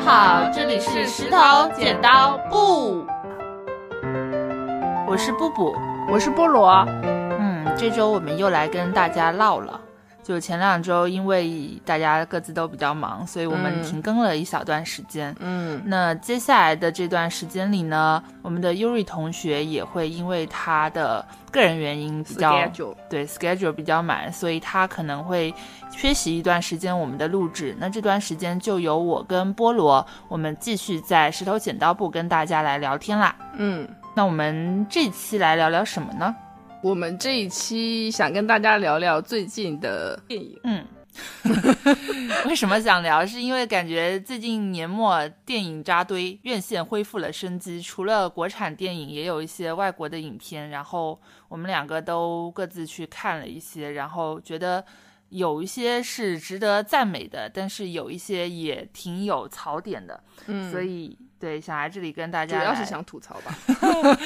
家好，这里是石头剪刀布，我是布布，我是菠萝。嗯，这周我们又来跟大家唠了。就前两周，因为大家各自都比较忙，所以我们停更了一小段时间。嗯，那接下来的这段时间里呢，我们的优瑞同学也会因为他的个人原因比较对 schedule 比较满，所以他可能会缺席一段时间我们的录制。那这段时间就由我跟菠萝，我们继续在石头剪刀布跟大家来聊天啦。嗯，那我们这期来聊聊什么呢？我们这一期想跟大家聊聊最近的电影。嗯，为什么想聊？是因为感觉最近年末电影扎堆，院线恢复了生机。除了国产电影，也有一些外国的影片。然后我们两个都各自去看了一些，然后觉得有一些是值得赞美的，但是有一些也挺有槽点的。嗯，所以。对，想来这里跟大家，主要是想吐槽吧。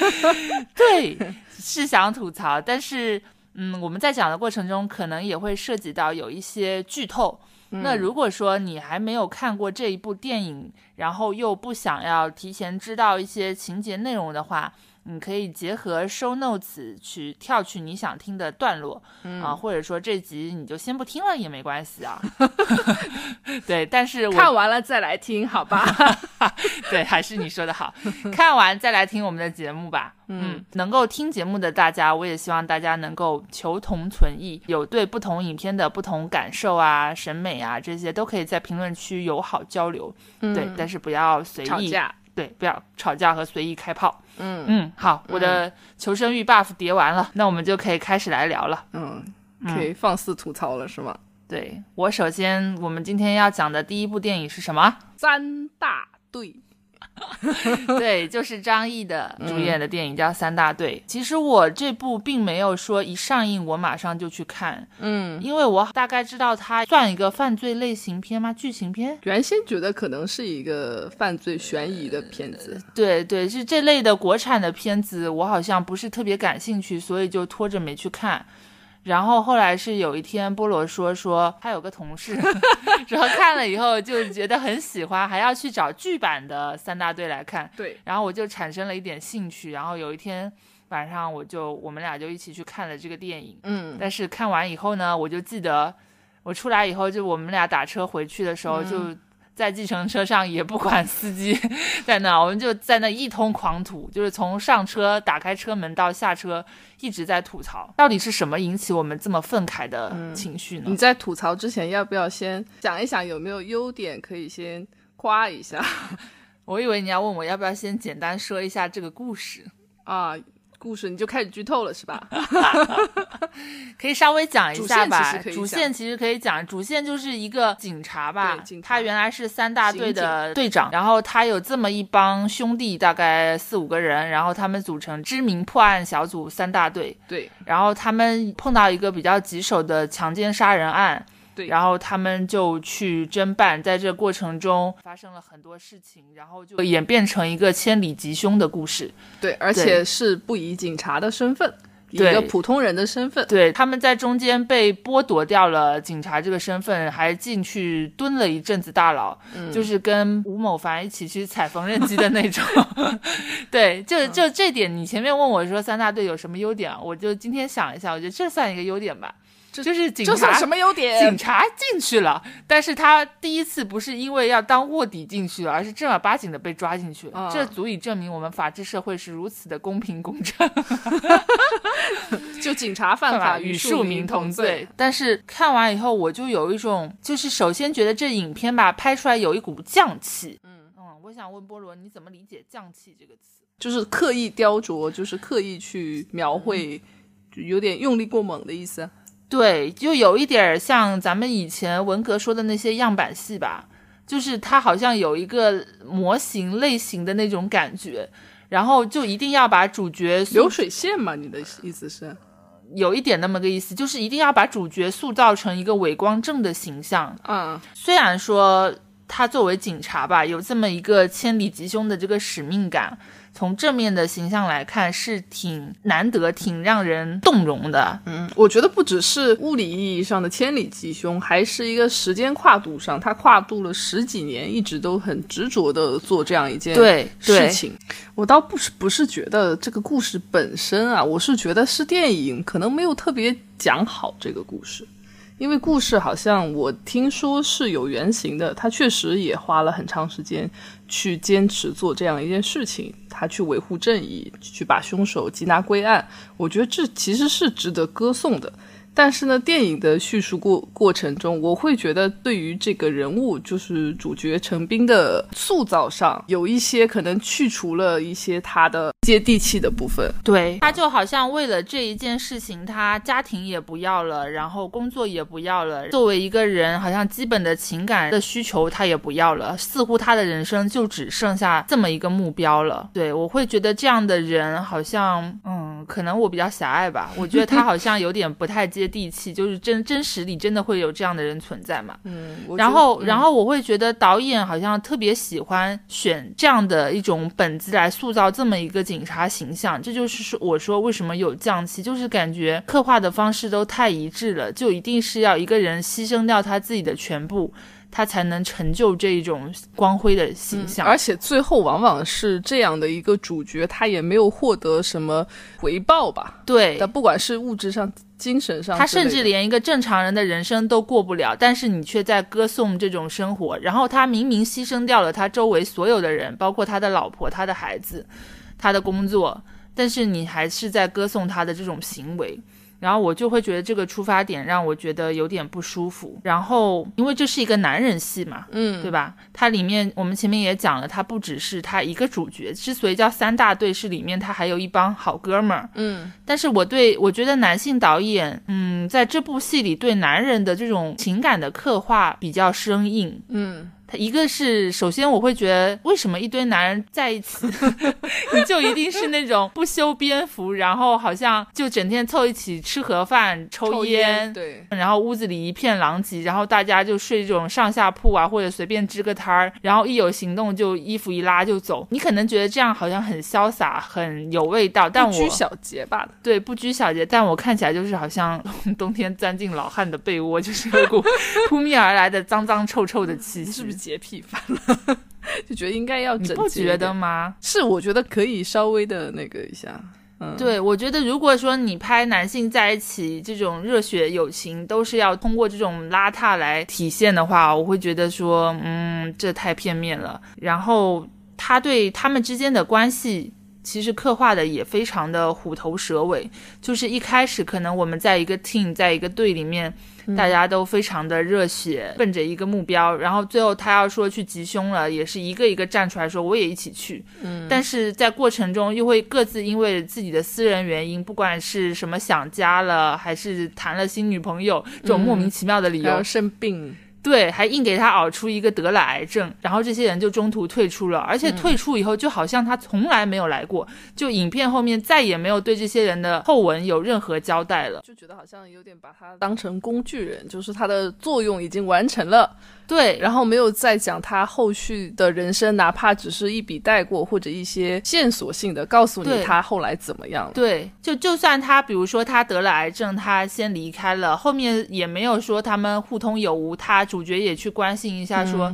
对，是想吐槽，但是，嗯，我们在讲的过程中，可能也会涉及到有一些剧透。那如果说你还没有看过这一部电影，然后又不想要提前知道一些情节内容的话。你可以结合 show notes 去跳去你想听的段落啊，或者说这集你就先不听了也没关系啊。对，但是看完了再来听，好吧？对，还是你说的好，看完再来听我们的节目吧。嗯，能够听节目的大家，我也希望大家能够求同存异，有对不同影片的不同感受啊、审美啊这些，都可以在评论区友好交流。对，但是不要随意吵架。对，不要吵架和随意开炮。嗯嗯，好，我的求生欲 buff 叠完了，那我们就可以开始来聊了。嗯，可以放肆吐槽了，是吗？对我首先，我们今天要讲的第一部电影是什么？三大队。对，就是张译的主演的电影叫《三大队》。其实我这部并没有说一上映我马上就去看，嗯，因为我大概知道它算一个犯罪类型片吗？剧情片？原先觉得可能是一个犯罪悬疑的片子。对对，是这类的国产的片子，我好像不是特别感兴趣，所以就拖着没去看。然后后来是有一天，菠萝说说他有个同事，然后看了以后就觉得很喜欢，还要去找剧版的三大队来看。对，然后我就产生了一点兴趣。然后有一天晚上，我就我们俩就一起去看了这个电影。嗯，但是看完以后呢，我就记得我出来以后，就我们俩打车回去的时候就。在计程车上也不管司机 在那，我们就在那一通狂吐，就是从上车打开车门到下车一直在吐槽。到底是什么引起我们这么愤慨的情绪呢？你在吐槽之前，要不要先想一想有没有优点可以先夸一下？我以为你要问我要不要先简单说一下这个故事啊。故事你就开始剧透了是吧？可以稍微讲一下吧。主线其实可以讲，主线就是一个警察吧。警察。他原来是三大队的队长，然后他有这么一帮兄弟，大概四五个人，然后他们组成知名破案小组三大队。对。然后他们碰到一个比较棘手的强奸杀人案。对，然后他们就去侦办，在这过程中发生了很多事情，然后就演变成一个千里吉凶的故事。对，而且是不以警察的身份，一个普通人的身份。对，他们在中间被剥夺掉了警察这个身份，还进去蹲了一阵子大牢，就是跟吴某凡一起去踩缝纫机的那种。对，就就这点，你前面问我说三大队有什么优点啊？我就今天想一下，我觉得这算一个优点吧。就是警察什么优点？警察进去了，但是他第一次不是因为要当卧底进去了，而是正儿八经的被抓进去了。这足以证明我们法治社会是如此的公平公正。就警察犯法与庶民同罪。但是看完以后，我就有一种，就是首先觉得这影片吧，拍出来有一股匠气。嗯嗯，我想问菠萝，你怎么理解“匠气”这个词？就是刻意雕琢，就是刻意去描绘，就有点用力过猛的意思。对，就有一点像咱们以前文革说的那些样板戏吧，就是它好像有一个模型类型的那种感觉，然后就一定要把主角流水线嘛？你的意思是，有一点那么个意思，就是一定要把主角塑造成一个伟光正的形象。嗯，虽然说他作为警察吧，有这么一个千里吉凶的这个使命感。从正面的形象来看，是挺难得、挺让人动容的。嗯，我觉得不只是物理意义上的千里吉凶，还是一个时间跨度上，他跨度了十几年，一直都很执着的做这样一件对事情。我倒不是不是觉得这个故事本身啊，我是觉得是电影可能没有特别讲好这个故事。因为故事好像我听说是有原型的，他确实也花了很长时间去坚持做这样一件事情，他去维护正义，去把凶手缉拿归案。我觉得这其实是值得歌颂的。但是呢，电影的叙述过过程中，我会觉得对于这个人物，就是主角陈斌的塑造上，有一些可能去除了一些他的接地气的部分。对，他就好像为了这一件事情，他家庭也不要了，然后工作也不要了，作为一个人，好像基本的情感的需求他也不要了，似乎他的人生就只剩下这么一个目标了。对我会觉得这样的人，好像，嗯，可能我比较狭隘吧，我觉得他好像有点不太接。地气，就是真真实里真的会有这样的人存在嘛？嗯，然后然后我会觉得导演好像特别喜欢选这样的一种本子来塑造这么一个警察形象，这就是说我说为什么有降气，就是感觉刻画的方式都太一致了，就一定是要一个人牺牲掉他自己的全部。他才能成就这一种光辉的形象，而且最后往往是这样的一个主角，他也没有获得什么回报吧？对，他不管是物质上、精神上，他甚至连一个正常人的人生都过不了，但是你却在歌颂这种生活。然后他明明牺牲掉了他周围所有的人，包括他的老婆、他的孩子、他的工作，但是你还是在歌颂他的这种行为。然后我就会觉得这个出发点让我觉得有点不舒服。然后因为这是一个男人戏嘛，嗯，对吧？它里面我们前面也讲了，它不只是他一个主角，之所以叫三大队，是里面他还有一帮好哥们儿，嗯。但是我对我觉得男性导演，嗯，在这部戏里对男人的这种情感的刻画比较生硬，嗯。他一个是，首先我会觉得，为什么一堆男人在一起，你就一定是那种不修边幅，然后好像就整天凑一起吃盒饭、抽烟，对，然后屋子里一片狼藉，然后大家就睡这种上下铺啊，或者随便支个摊儿，然后一有行动就衣服一拉就走。你可能觉得这样好像很潇洒、很有味道，但我不拘小节吧？对，不拘小节，但我看起来就是好像 冬天钻进老汉的被窝，就是有股扑面而来的脏脏臭臭的气息，是不是？洁癖犯了，就觉得应该要整洁。你不觉得吗？是，我觉得可以稍微的那个一下。嗯，对，我觉得如果说你拍男性在一起这种热血友情，都是要通过这种邋遢来体现的话，我会觉得说，嗯，这太片面了。然后他对他们之间的关系，其实刻画的也非常的虎头蛇尾。就是一开始可能我们在一个 team，在一个队里面。大家都非常的热血，奔着一个目标，然后最后他要说去吉凶了，也是一个一个站出来说我也一起去。嗯，但是在过程中又会各自因为自己的私人原因，不管是什么想家了，还是谈了新女朋友，这种莫名其妙的理由生病。对，还硬给他熬出一个得了癌症，然后这些人就中途退出了，而且退出以后就好像他从来没有来过，就影片后面再也没有对这些人的后文有任何交代了，就觉得好像有点把他当成工具人，就是他的作用已经完成了。对，然后没有再讲他后续的人生，哪怕只是一笔带过，或者一些线索性的告诉你他后来怎么样。对，就就算他，比如说他得了癌症，他先离开了，后面也没有说他们互通有无，他主角也去关心一下说。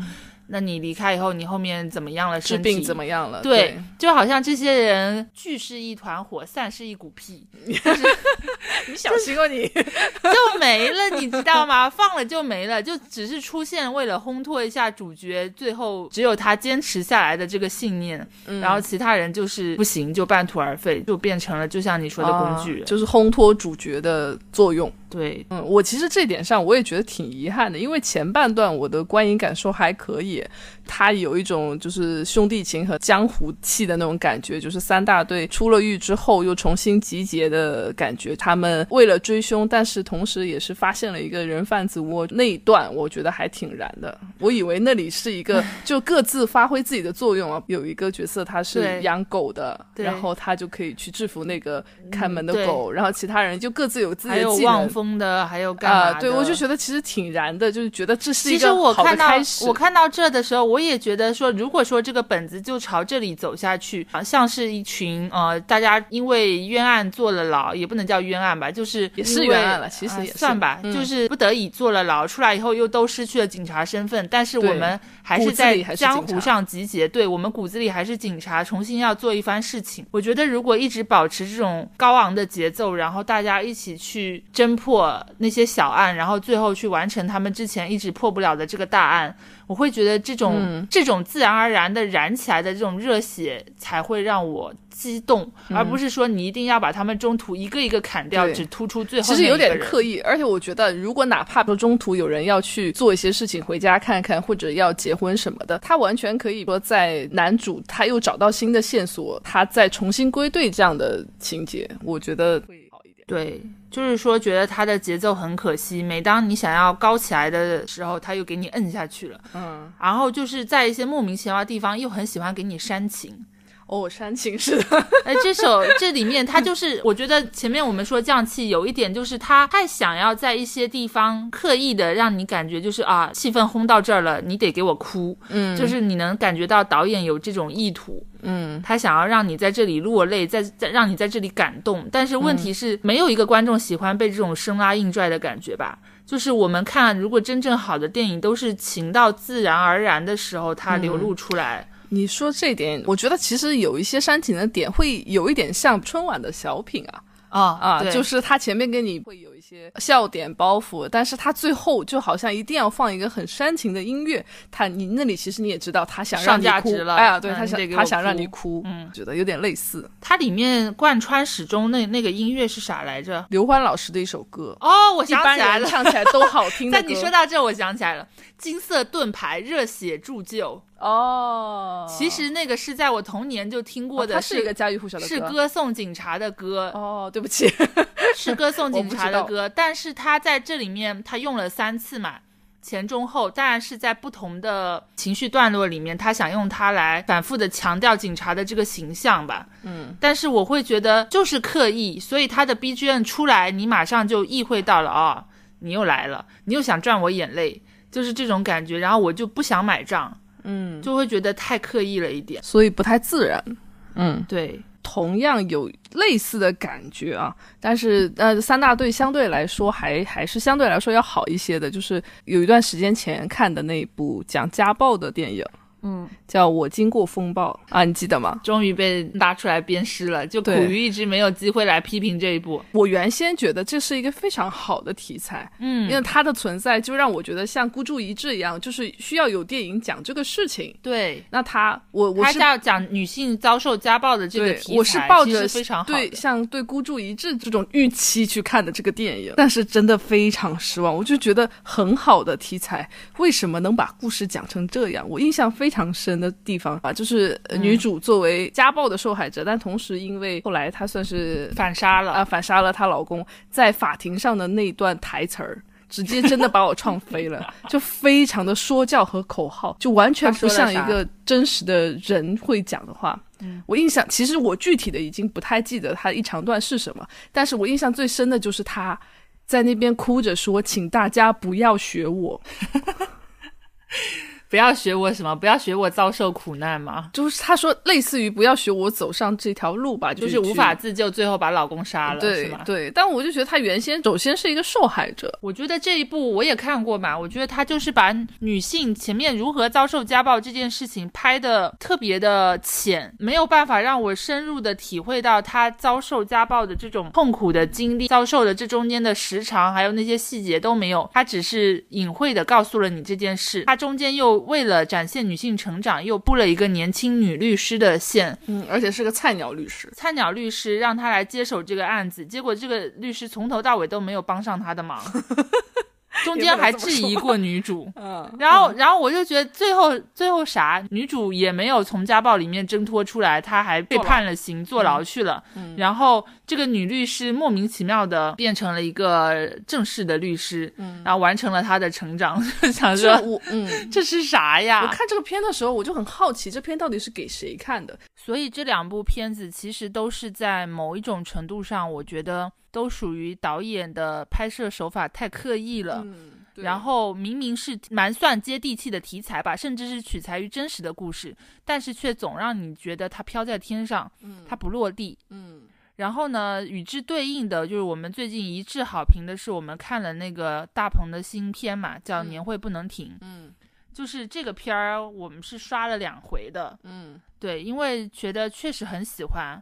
那你离开以后，你后面怎么样了？治病怎么样了？对，就好像这些人聚是一团火，散是一股屁，就是 你小心哦，你 就没了，你知道吗？放了就没了，就只是出现为了烘托一下主角，最后只有他坚持下来的这个信念，然后其他人就是不行，就半途而废，就变成了就像你说的工具人，就是烘托主角的作用。对，嗯，我其实这点上我也觉得挺遗憾的，因为前半段我的观影感受还可以。他有一种就是兄弟情和江湖气的那种感觉，就是三大队出了狱之后又重新集结的感觉。他们为了追凶，但是同时也是发现了一个人贩子窝那一段，我觉得还挺燃的。我以为那里是一个 就各自发挥自己的作用啊，有一个角色他是养狗的，然后他就可以去制服那个看门的狗，然后其他人就各自有自己的技能。望风的，还有干嘛？对，我就觉得其实挺燃的，就是觉得这是一个好的开始。我看到这的时候，我也觉得说，如果说这个本子就朝这里走下去，啊，像是一群呃，大家因为冤案坐了牢，也不能叫冤案吧，就是也是冤案了，其实也算吧，就是不得已坐了牢，出来以后又都失去了警察身份，但是我们还是在江湖上集结，对我们骨子里还是警察，重新要做一番事情。我觉得如果一直保持这种高昂的节奏，然后大家一起去侦破那些小案，然后最后去完成他们之前一直破不了的这个大案。我会觉得这种这种自然而然的燃起来的这种热血才会让我激动，而不是说你一定要把他们中途一个一个砍掉，只突出最后。其实有点刻意，而且我觉得，如果哪怕说中途有人要去做一些事情，回家看看，或者要结婚什么的，他完全可以说在男主他又找到新的线索，他再重新归队这样的情节，我觉得会好一点。对。就是说，觉得他的节奏很可惜。每当你想要高起来的时候，他又给你摁下去了。嗯，然后就是在一些莫名其妙的地方，又很喜欢给你煽情。哦，煽情是的。哎，这首这里面，他就是，我觉得前面我们说降气有一点，就是他太想要在一些地方刻意的让你感觉，就是啊，气氛轰到这儿了，你得给我哭。嗯，就是你能感觉到导演有这种意图。嗯，他想要让你在这里落泪，在在让你在这里感动，但是问题是没有一个观众喜欢被这种生拉硬拽的感觉吧？就是我们看，如果真正好的电影都是情到自然而然的时候，它流露出来。你说这点，我觉得其实有一些煽情的点，会有一点像春晚的小品啊。啊啊！就是他前面跟你会有一些笑点包袱，但是他最后就好像一定要放一个很煽情的音乐。他你那里其实你也知道，他想让你哭。哎呀，对他想他想让你哭，嗯，觉得有点类似。它里面贯穿始终那那个音乐是啥来着？刘欢老师的一首歌。哦，我想起来了，唱起来都好听。但你说到这，我想起来了，金色盾牌，热血铸就。哦，其实那个是在我童年就听过的，是一个家喻户晓的歌，是歌颂警察的歌。哦，对不起，是歌颂警察的歌，但是他在这里面他用了三次嘛，前中后，当然是在不同的情绪段落里面，他想用它来反复的强调警察的这个形象吧。嗯，但是我会觉得就是刻意，所以他的 BGM 出来，你马上就意会到了啊，你又来了，你又想赚我眼泪，就是这种感觉，然后我就不想买账。嗯，就会觉得太刻意了一点，所以不太自然。嗯，对，同样有类似的感觉啊，但是呃，三大队相对来说还还是相对来说要好一些的，就是有一段时间前看的那部讲家暴的电影。嗯，叫我经过风暴啊，你记得吗？终于被拉出来鞭尸了，就苦于一直没有机会来批评这一部。我原先觉得这是一个非常好的题材，嗯，因为它的存在就让我觉得像孤注一掷一样，就是需要有电影讲这个事情。对，那他我我是要讲女性遭受家暴的这个题材，我是抱着非常对像对孤注一掷这种预期去看的这个电影，但是真的非常失望。我就觉得很好的题材，为什么能把故事讲成这样？我印象非。非常深的地方啊，就是女主作为家暴的受害者，但同时因为后来她算是反杀了啊，反杀了她老公，在法庭上的那段台词儿，直接真的把我撞飞了，就非常的说教和口号，就完全不像一个真实的人会讲的话。我印象其实我具体的已经不太记得他一长段是什么，但是我印象最深的就是他在那边哭着说：“请大家不要学我。”不要学我什么？不要学我遭受苦难吗？就是他说类似于不要学我走上这条路吧，就是无法自救，最后把老公杀了，对对。但我就觉得他原先首先是一个受害者。我觉得这一部我也看过嘛，我觉得他就是把女性前面如何遭受家暴这件事情拍的特别的浅，没有办法让我深入的体会到她遭受家暴的这种痛苦的经历，遭受的这中间的时长，还有那些细节都没有，他只是隐晦的告诉了你这件事，他中间又。为了展现女性成长，又布了一个年轻女律师的线，嗯，而且是个菜鸟律师。菜鸟律师让他来接手这个案子，结果这个律师从头到尾都没有帮上他的忙。中间还质疑过 女主，嗯，然后，然后我就觉得最后，最后啥，女主也没有从家暴里面挣脱出来，她还被判了刑，坐牢去了。嗯，然后这个女律师莫名其妙的变成了一个正式的律师，嗯，然后完成了她的成长。想说，我，嗯，这是啥呀？我看这个片的时候，我就很好奇，这片到底是给谁看的？所以这两部片子其实都是在某一种程度上，我觉得。都属于导演的拍摄手法太刻意了，然后明明是蛮算接地气的题材吧，甚至是取材于真实的故事，但是却总让你觉得它飘在天上，嗯它不落地。嗯然后呢，与之对应的就是我们最近一致好评的是，我们看了那个大鹏的新片嘛，叫《嗯年会不能停》，嗯就是这个片儿我们是刷了两回的，嗯，对，因为觉得确实很喜欢。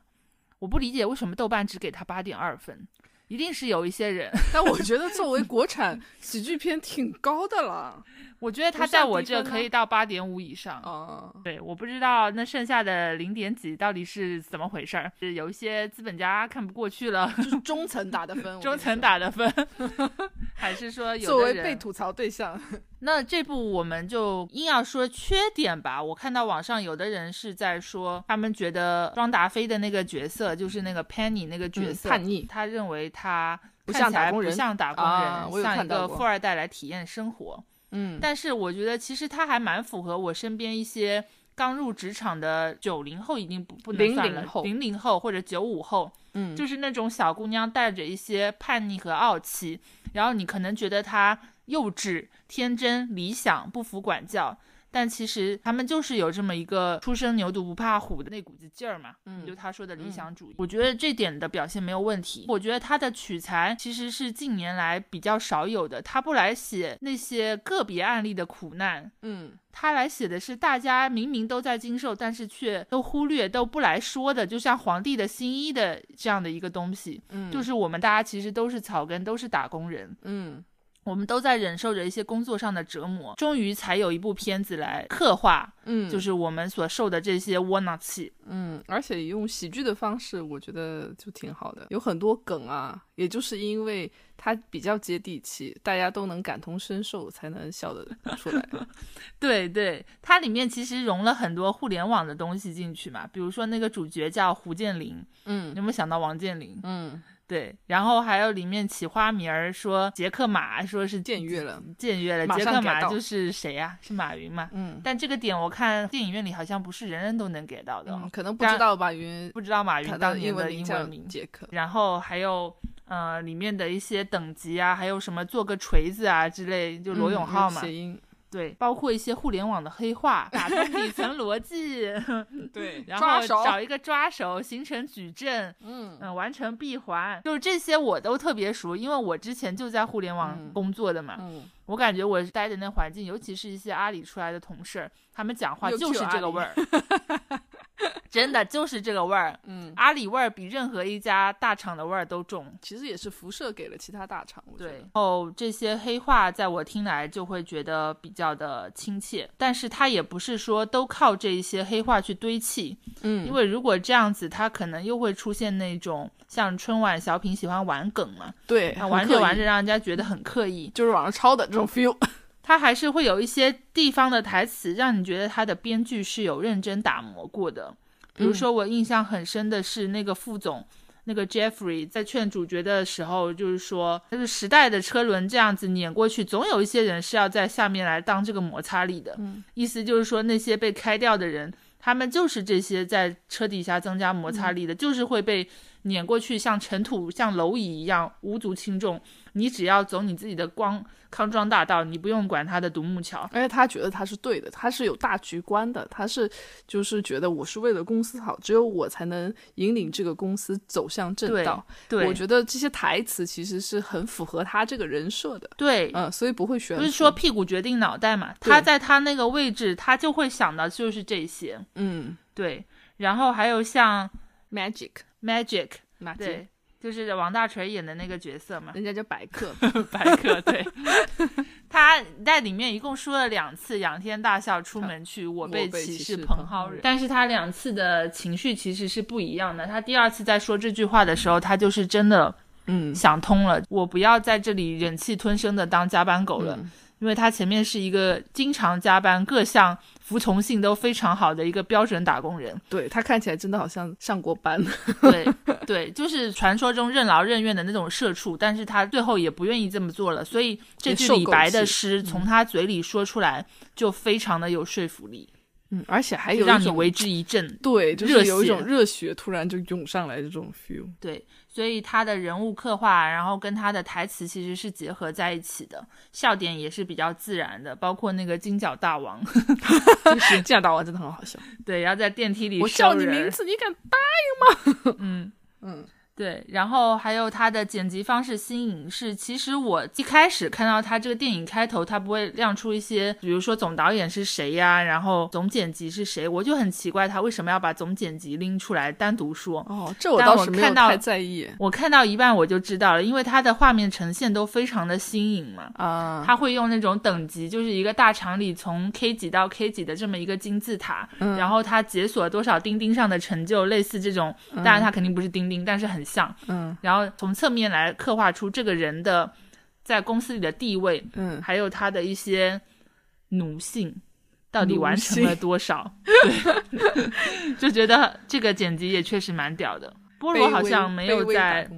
我不理解为什么豆瓣只给他八点二分，一定是有一些人，但我觉得作为国产喜剧片挺高的了。我觉得他在我这可以到八点五以上。哦，对，我不知道那剩下的零点几到底是怎么回事儿，是有一些资本家看不过去了，就是 中层打的分，中层打的分 还是说有作为被吐槽对象，那这部我们就硬要说缺点吧。我看到网上有的人是在说，他们觉得庄达菲的那个角色，就是那个 Penny 那个角嗯色，叛逆他认为他不看起来不像打工人像打工人，啊像一个富二代来体验生活。嗯。但是我觉得其实他还蛮符合我身边一些刚入职场的九零后，已经不不能算了00，后零零后或者九五后，嗯，就是那种小姑娘带着一些叛逆和傲气，然后你可能觉得她幼稚、天真、理想、不服管教，但其实他们就是有这么一个初生牛犊不怕虎的那股子劲儿嘛。嗯就他说的理想主义，我觉得这点的表现没有问题。我觉得他的取材其实是近年来比较少有的，他不来写那些个别案例的苦难，嗯他来写的是大家明明都在经受，但是却都忽略、都不来说的，就像皇帝的新衣的这样的一个东西。嗯，就是我们大家其实都是草根，都是打工人，嗯我们都在忍受着一些工作上的折磨，终于才有一部片子来刻画，嗯，就是我们所受的这些窝囊气。嗯，而且用喜剧的方式，我觉得就挺好的。有很多梗啊，也就是因为它比较接地气，大家都能感同身受，才能笑得出来。对对，它里面其实融了很多互联网的东西进去嘛，比如说那个主角叫胡建林，嗯有没有想到王健林？嗯，对，然后还有里面起花名儿说杰克马，说是僭越了。僭越了，杰克马就是谁呀、是马云嘛？嗯但这个点我看电影院里好像不是人人都能给到的哦，嗯，可能不知道马云不知道马云当年的英文名。杰克。然后还有呃里面的一些等级啊，还有什么做个锤子啊之类，就罗永浩嘛，嗯谐音对，包括一些互联网的黑话，打通底层逻辑，对。然抓手后找一个抓手形成矩阵，嗯。嗯，完成闭环，就是这些我都特别熟，因为我之前就在互联网嗯。工作的嘛，嗯，我感觉我待的那环境，尤其是一些阿里出来的同事，他们讲话就是这个味儿，真的就是这个味儿。嗯，阿里味儿比任何一家大厂的味儿都重。其实也是辐射给了其他大厂。对，得然后这些黑话在我听来就会觉得比较的亲切，但是它也不是说都靠这一些黑话去堆砌，嗯，因为如果这样子，它可能又会出现那种像春晚小品喜欢玩梗嘛，对，玩着玩着让人家觉得很刻意，就是网上抄的这种 feel。它还是会有一些地方的台词，让你觉得他的编剧是有认真打磨过的。比如说，我印象很深的是那个副总，那个 Jeffrey 在劝主角的时候，就是说，就是时代的车轮这样子碾过去，总有一些人是要在下面来当这个摩擦力的。嗯意思就是说，那些被开掉的人，他们就是这些在车底下增加摩擦力的，就是会被碾过去，像尘土、像蝼蚁一样无足轻重。你只要走你自己的光康庄大道，你不用管他的独木桥。而且他觉得他是对的，他是有大局观的，他是就是觉得我是为了公司好，只有我才能引领这个公司走向正道。对，我觉得这些台词其实是很符合他这个人设的，对，嗯，所以不会选。不是说屁股决定脑袋嘛？他在他那个位置，他就会想到就是这些。嗯对，然后还有像，magic Magic，magic，对，就是王大锤演的那个角色嘛，人家叫白客，白客。对，他在里面一共说了两次仰天大笑出门去，我被被歧视歧视蓬蒿人蓬蒿人。但是他两次的情绪其实是不一样的。他第二次在说这句话的时候，他就是真的嗯，想通了，我不要在这里忍气吞声的当加班狗了。嗯因为他前面是一个经常加班、各项服从性都非常好的一个标准打工人，对他看起来真的好像上过班，对对，就是传说中任劳任怨的那种社畜，但是他最后也不愿意这么做了，所以这句李白的诗从他嘴里说出来就非常的有说服力。嗯，而且还有让你为之一振。对，就是有一种热血突然就涌上来的这种 feel。对，所以他的人物刻画，然后跟他的台词其实是结合在一起的，笑点也是比较自然的，包括那个金角大王，就是金角大王真的很好笑。对，然后在电梯里我叫你名字，你敢答应吗？嗯嗯对，然后还有它的剪辑方式新颖是，其实我一开始看到它这个电影开头，它不会亮出一些，比如说总导演是谁呀，然后总剪辑是谁，我就很奇怪他为什么要把总剪辑拎出来单独说。哦，这我倒是没有太在意我看到一半我就知道了，因为它的画面呈现都非常的新颖嘛。啊。他会用那种等级，就是一个大厂里从 K 级到 K 级的这么一个金字塔，嗯然后他解锁多少钉钉上的成就，类似这种，当然他肯定不是钉钉，但是很像。嗯。然后从侧面来刻画出这个人的在公司里的地位，嗯，还有他的一些奴性到底完成了多少，对，就觉得这个剪辑也确实蛮屌的。菠萝好像没有在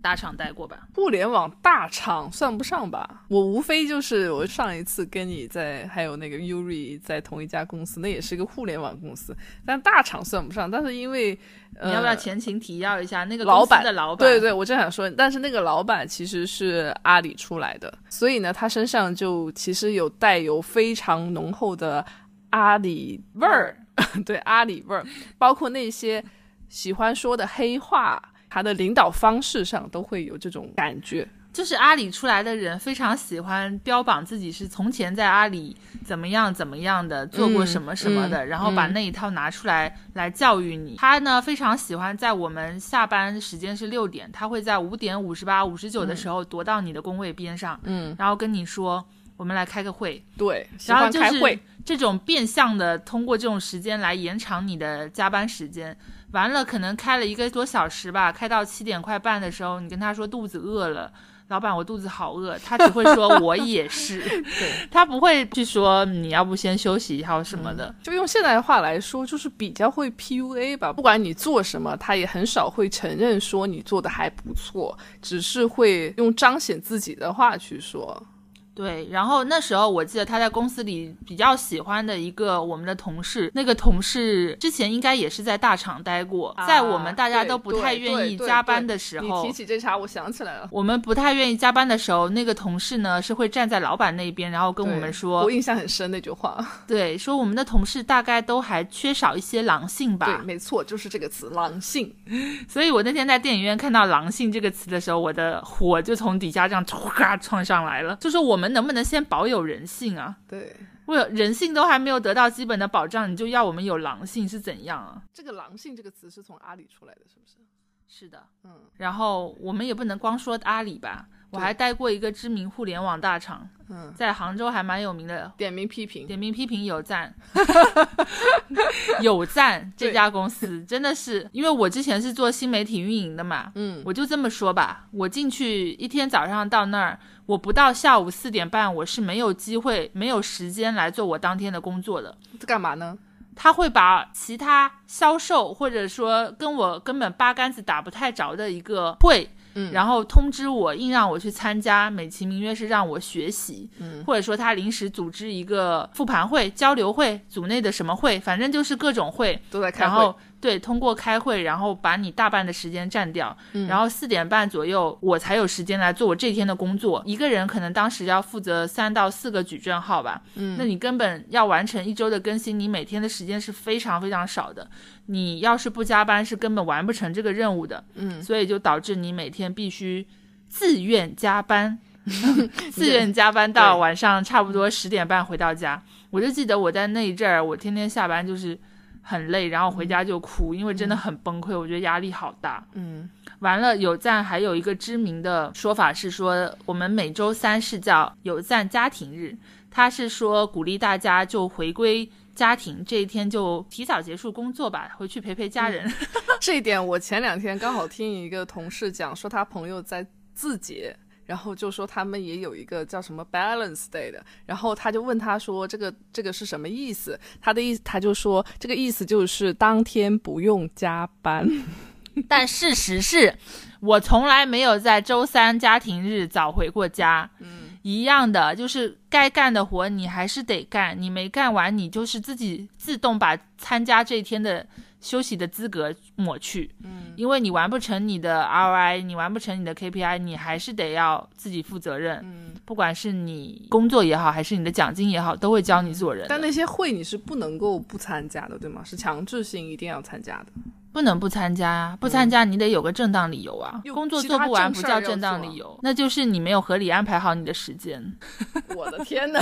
大厂待过吧？互联网大厂算不上吧？我无非就是我上一次跟你在，还有那个 Yuri 在同一家公司，那也是一个互联网公司，但大厂算不上。但是因为呃，你要不要前情提要一下那个老板的老板？对对，我正想说，但是那个老板其实是阿里出来的，所以呢，他身上就其实有带有非常浓厚的阿里味儿，对阿里味儿，包括那些喜欢说的黑话，他的领导方式上都会有这种感觉。就是阿里出来的人非常喜欢标榜自己是从前在阿里怎么样怎么样的，做过什么什么的，嗯然后把那一套拿出来来教育你。他呢非常喜欢在我们下班时间是六点，他会在五点五十八、五十九的时候踱到你的工位边上，嗯，然后跟你说我们来开个会，对，喜欢然后就是开会，这种变相的通过这种时间来延长你的加班时间。完了，可能开了一个多小时吧，开到七点快半的时候，你跟他说肚子饿了，老板我肚子好饿，他只会说我也是，对。他不会去说你要不先休息一下什么的。就用现在的话来说，就是比较会 PUA 吧。不管你做什么，他也很少会承认说你做的还不错，只是会用彰显自己的话去说。对，然后那时候我记得他在公司里比较喜欢的一个我们的同事，那个同事之前应该也是在大厂待过，在我们大家都不太愿意加班的时候，你提起这茬，我想起来了。我们不太愿意加班的时候，那个同事呢是会站在老板那边，然后跟我们说我，印象很深那句话。对，说我们的同事大概都还缺少一些狼性吧对，没错，就是这个词，狼性。所以我那天在电影院看到“狼性”这个词的时候，我的火就从底下这样唰窜上来了。就是我们能不能先保有人性啊？对，为了人性都还没有得到基本的保障，你就要我们有狼性是怎样啊？这个狼性这个词是从阿里出来的，是不是？是的，嗯，然后我们也不能光说阿里吧，我还待过一个知名互联网大厂，嗯，在杭州还蛮有名的点名批评。点名批评有赞，有赞这家公司真的是，因为我之前是做新媒体运营的嘛，嗯，我就这么说吧，我进去一天早上到那儿，我不到下午四点半，我是没有机会、没有时间来做我当天的工作的。这干嘛呢？他会把其他销售或者说跟我根本八竿子打不太着的一个会，嗯。然后通知我，硬让我去参加，美其名曰是让我学习，嗯。或者说他临时组织一个复盘会、交流会、组内的什么会，反正就是各种会，都在开会。然后对通过开会，然后把你大半的时间占掉，嗯然后四点半左右我才有时间来做我这天的工作。一个人可能当时要负责三到四个矩阵号吧，嗯那你根本要完成一周的更新，你每天的时间是非常非常少的。你要是不加班，是根本完不成这个任务的。嗯，所以就导致你每天必须自愿加班，自愿加班到晚上差不多十点半回到家。我就记得我在那一阵儿，我天天下班就是很累，然后回家就哭，因为真的很崩溃，我觉得压力好大。嗯完了，有赞还有一个知名的说法是说，我们每周三是叫有赞家庭日，他是说鼓励大家就回归家庭，这一天就提早结束工作吧，回去陪陪家人。这一点我前两天刚好听一个同事讲，说他朋友在字节。然后就说他们也有一个叫什么 Balance Day 的，然后他就问他说这个这个是什么意思？他的意思他就说这个意思就是当天不用加班。但事实是，我从来没有在周三家庭日早回过家。嗯，一样的，就是该干的活你还是得干，你没干完，你就是自己自动把参加这一天的休息的资格抹去。嗯，因为你完不成你的 ROI，你完不成你的 KPI，你还是得要自己负责任。嗯，不管是你工作也好，还是你的奖金也好，都会教你做人。但那些会你是不能够不参加的，对吗？是强制性一定要参加的。不能不参加啊！不参加你得有个正当理由啊！有工作做不完不叫正当理由，那就是你没有合理安排好你的时间。我的天哪！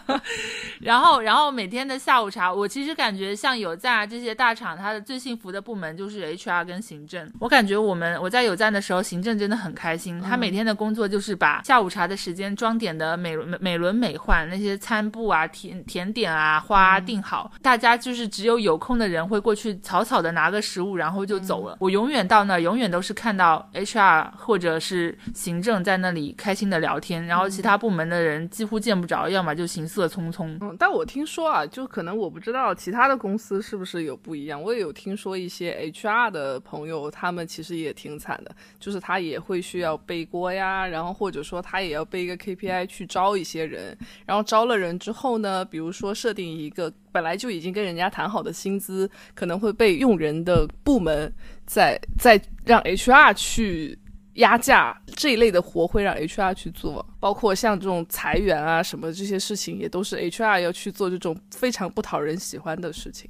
然后，然后每天的下午茶，我其实感觉像有赞啊这些大厂，它的最幸福的部门就是 HR 跟行政。我感觉我们我在有赞的时候，行政真的很开心，他每天的工作就是把下午茶的时间装点的美轮美轮美奂，那些餐布啊、甜甜点啊、花啊订好，大家就是只有有空的人会过去草草的拿个食物，然后就走了。我永远到那儿，永远都是看到 HR 或者是行政在那里开心的聊天，然后其他部门的人几乎见不着，要么就行色匆匆。嗯，但我听说啊，就可能我不知道其他的公司是不是有不一样。我也有听说一些 HR 的朋友，他们其实也挺惨的，就是他也会需要背锅呀，然后或者说他也要背一个 KPI 去招一些人，然后招了人之后呢，比如说设定一个本来就已经跟人家谈好的薪资，可能会被用人的部门在在让 HR 去压价这一类的活会让 HR 去做，包括像这种裁员啊什么这些事情，也都是 HR 要去做这种非常不讨人喜欢的事情。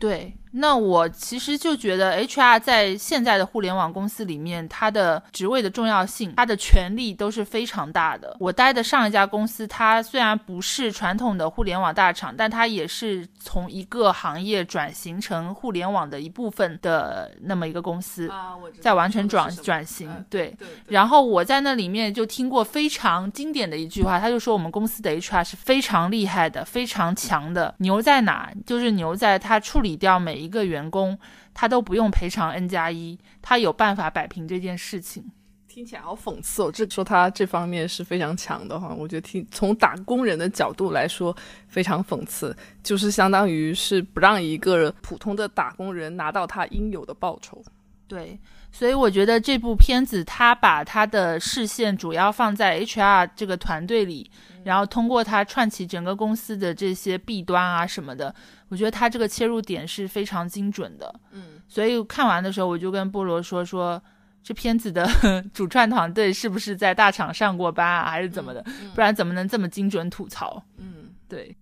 对，那我其实就觉得 HR 在现在的互联网公司里面，它的职位的重要性，它的权力都是非常大的。我待的上一家公司，它虽然不是传统的互联网大厂，但它也是从一个行业转型成互联网的一部分的那么一个公司，啊，我在完成转转型。对，对然后我在那里面就听过非常经典的一句话，他就说我们公司的 HR 是非常厉害的，非常强的。牛在哪？就是牛在它处理掉每一个员工，他都不用赔偿 N 加一，他有办法摆平这件事情。听起来好讽刺哦。这说他这方面是非常强的话，我觉得听从打工人的角度来说非常讽刺，就是相当于是不让一个普通的打工人拿到他应有的报酬。对，所以我觉得这部片子他把他的视线主要放在 HR 这个团队里，然后通过它串起整个公司的这些弊端啊什么的，我觉得他这个切入点是非常精准的。嗯，所以看完的时候，我就跟菠萝说说。这片子的 主创团队是不是在大厂上过班啊，还是怎么的？不然怎么能这么精准吐槽？嗯对。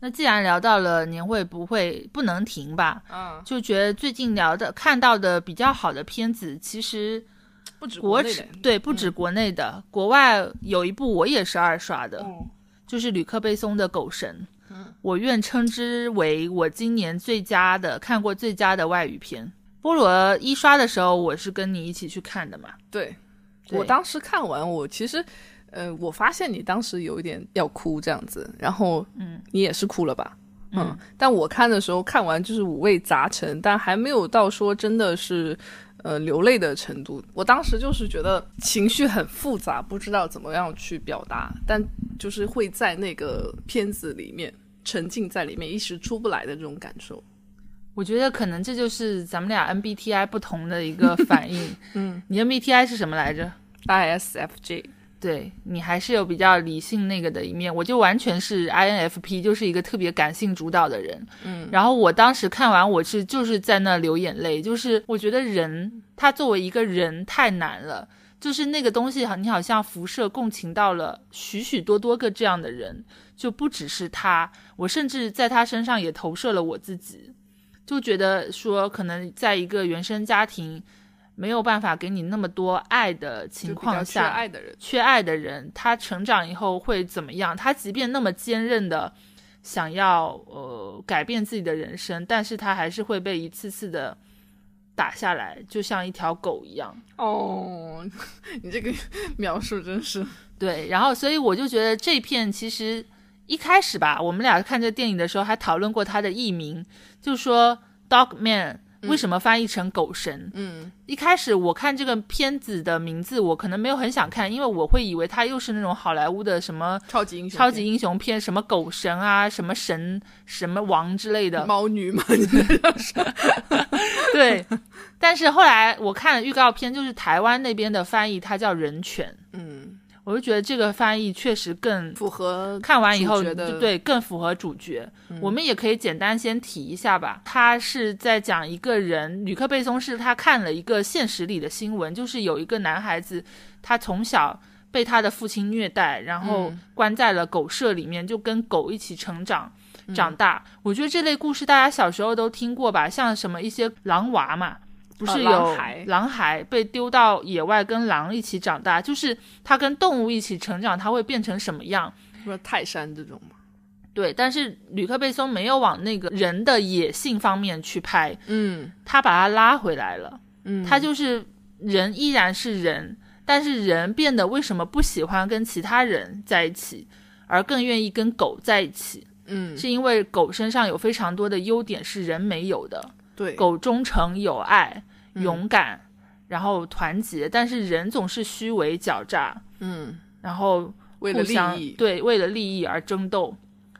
那既然聊到了年会，不会不能停吧？嗯，就觉得最近聊的看到的比较好的片子，其实不止国内的，对不止国内的，国外有一部我也是二刷的，嗯。就是吕克贝松的《狗神》，嗯我愿称之为我今年最佳的看过最佳的外语片。菠萝一刷的时候，我是跟你一起去看的嘛，对，对。我当时看完，我其实，呃，我发现你当时有一点要哭这样子，然后，嗯，你也是哭了吧？嗯，但我看的时候看完就是五味杂陈，但还没有到说真的是，呃，流泪的程度。我当时就是觉得情绪很复杂，不知道怎么样去表达，但就是会在那个片子里面沉浸在里面，一时出不来的这种感受。我觉得可能这就是咱们俩 MBTI 不同的一个 反应。嗯你 MBTI 是什么来着？，ISFJ，对你还是有比较理性那个的一面，我就完全是 INFP，就是一个特别感性主导的人。嗯，然后我当时看完，我是就是在那流眼泪，就是我觉得人他作为一个人太难了，就是那个东西好，你好像辐射共情到了许许多多个这样的人，就不只是他，我甚至在他身上也投射了我自己，就觉得说可能在一个原生家庭没有办法给你那么多爱的情况下缺爱的人，缺爱的人，他成长以后会怎么样？他即便那么坚韧的想要呃改变自己的人生，但是他还是会被一次次的打下来，就像一条狗一样。哦，你这个 描述真是，对，然后所以我就觉得这片其实一开始吧，我们俩看这电影的时候还讨论过它的译名，就说 Dog Man 为什么翻译成狗神？嗯一开始我看这个片子的名字，我可能没有很想看，因为我会以为它又是那种好莱坞的什么超级英雄，超级英雄片，什么狗神啊，什么神、什么王之类的。猫女嘛，你 对，但是后来我看了预告片，就是台湾那边的翻译，它叫人犬。嗯我就觉得这个翻译确实更符合看完以后，对更符合主角。我们也可以简单先提一下吧。他是在讲一个人，吕克贝松是他看了一个现实里的新闻，就是有一个男孩子，他从小被他的父亲虐待，然后关在了狗舍里面，就跟狗一起成长。长大，我觉得这类故事大家小时候都听过吧？像什么一些狼娃嘛，不是有狼孩被丢到野外跟狼一起长大，就是他跟动物一起成长，他会变成什么样？不是泰山这种吗？对，但是吕克贝松没有往那个人的野性方面去拍，嗯他把他拉回来了。嗯，他就是人依然是人，但是人变得为什么不喜欢跟其他人在一起，而更愿意跟狗在一起？嗯是因为狗身上有非常多的优点是人没有的，对，狗忠诚、有爱、嗯勇敢，然后团结，但是人总是虚伪狡诈，嗯然后为了互相利益，对为了利益而争斗。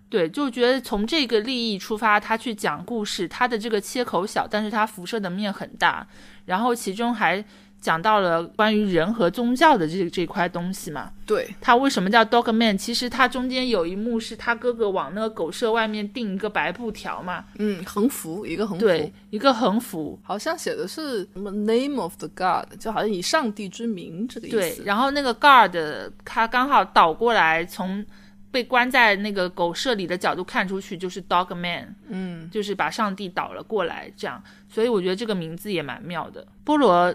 对，就觉得从这个利益出发，他去讲故事，他的这个切口小，但是他辐射的面很大。然后其中还讲到了关于人和宗教的这这块东西嘛。对他为什么叫 Dog Man？其实他中间有一幕是他哥哥往那个狗舍外面钉一个白布条嘛，嗯横幅一个横幅，对，一个横幅。好像写的是什么 name of the god，就好像以上帝之名这个意思。对，然后那个 guard 他刚好倒过来，从被关在那个狗舍里的角度看出去，就是 Dog Man，嗯，就是把上帝倒了过来，这样。所以我觉得这个名字也蛮妙的。菠萝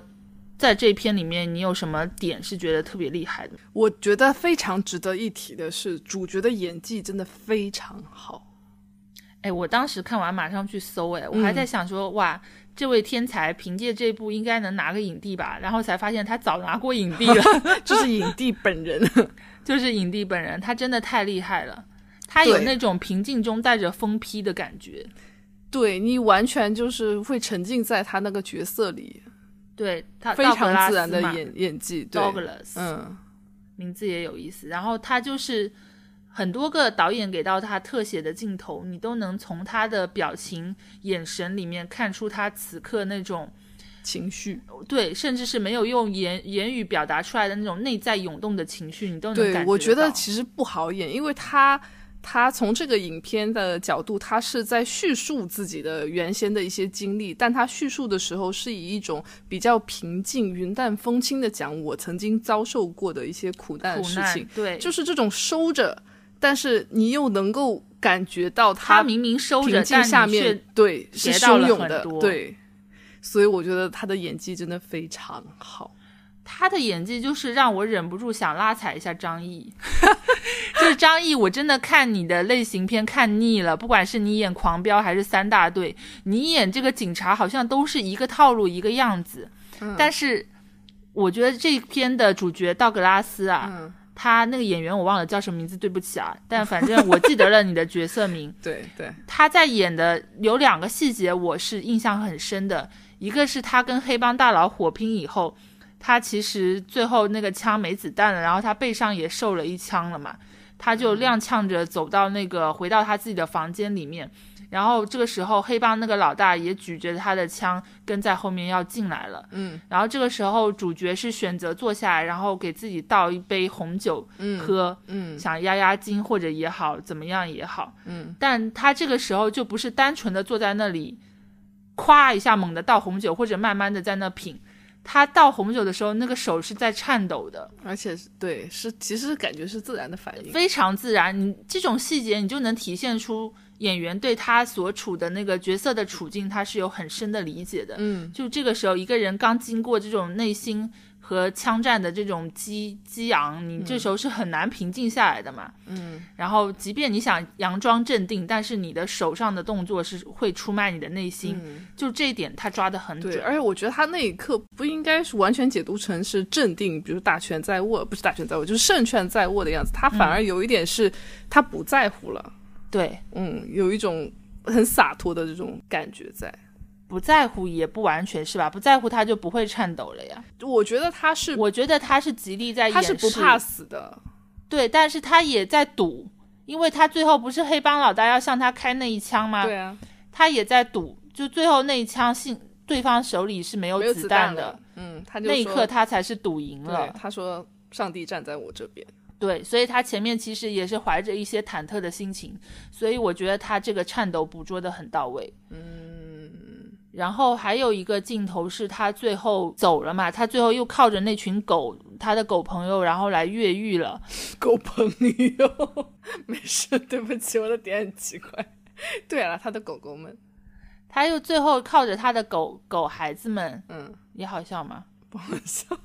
在这篇里面，你有什么点是觉得特别厉害的？我觉得非常值得一提的是，主角的演技真的非常好。哎，我当时看完马上去搜，哎，我还在想说，哇，这位天才凭借这部应该能拿个影帝吧？然后才发现他早拿过影帝了 就是影帝本人，就是影帝本人，他真的太厉害了。他有那种平静中带着疯批的感觉，对你完全就是会沉浸在他那个角色里，对他非常自然的演演技。对，Douglas，嗯，名字也有意思。然后他就是很多个导演给到他特写的镜头，你都能从他的表情、眼神里面看出他此刻那种情绪。对，甚至是没有用言言语表达出来的那种内在涌动的情绪，你都能感对，觉我觉得其实不好演，因为他他从这个影片的角度，他是在叙述自己的原先的一些经历，但他叙述的时候是以一种比较平静、云淡风轻的讲我曾经遭受过的一些苦难的事情，，对，就是这种收着，但是你又能够感觉到他明明收着，但下面却对是汹涌的，对，所以我觉得他的演技真的非常好。他的演技就是让我忍不住想拉踩一下张译，就是张译，我真的看你的类型片看腻了，不管是你演《狂飙》还是《三大队》，你演这个警察好像都是一个套路一个样子，嗯。但是我觉得这篇的主角道格拉斯啊，嗯，他那个演员我忘了叫什么名字，对不起啊，但反正我记得了你的角色名，对对，他在演的有两个细节我是印象很深的，一个是他跟黑帮大佬火拼以后，他其实最后那个枪没子弹了，然后他背上也受了一枪了嘛，他就踉跄着走到那个回到他自己的房间里面，然后这个时候黑帮那个老大也举着他的枪跟在后面要进来了，嗯。然后这个时候主角是选择坐下来，然后给自己倒一杯红酒嗯喝，嗯。想压压惊或者也好，怎么样也好，嗯，但他这个时候就不是单纯的坐在那里，咵一下猛的倒红酒，或者慢慢的在那品。他倒红酒的时候，那个手是在颤抖的，而且是对是其实感觉是自然的反应。非常自然。你这种细节，你就能体现出演员对他所处的那个角色的处境，他是有很深的理解的。嗯就这个时候，一个人刚经过这种内心和枪战的这种激激昂，你这时候是很难平静下来的嘛。嗯，然后，即便你想佯装镇定，但是你的手上的动作是会出卖你的内心。嗯就这一点，他抓得很对，准。而且我觉得他那一刻不应该是完全解读成是镇定，比如大权在握，不是大权在握，就是胜券在握的样子。他反而有一点是他不在乎了，对，嗯，有一种很洒脱的这种感觉在。不在乎也不完全是吧？不在乎他就不会颤抖了呀。我觉得他是我觉得他是极力在掩他饰，是不怕死的，对，但是他也在赌，因为他最后不是黑帮老大要向他开那一枪吗？对啊，他也在赌，就最后那一枪信对方手里是没有子子弹的，嗯，那一刻他才是赌赢了。他说上帝站在我这边。对，所以他前面其实也是怀着一些忐忑的心情，所以我觉得他这个颤抖捕捉的很到位。嗯，然后还有一个镜头是他最后走了嘛，他最后又靠着那群狗，他的狗朋友，然后来越狱了。狗朋友，没事，对不起，我的点很奇怪。对了，他的狗狗们，他又最后靠着他的狗狗孩子们，嗯，也好笑吗？不好笑。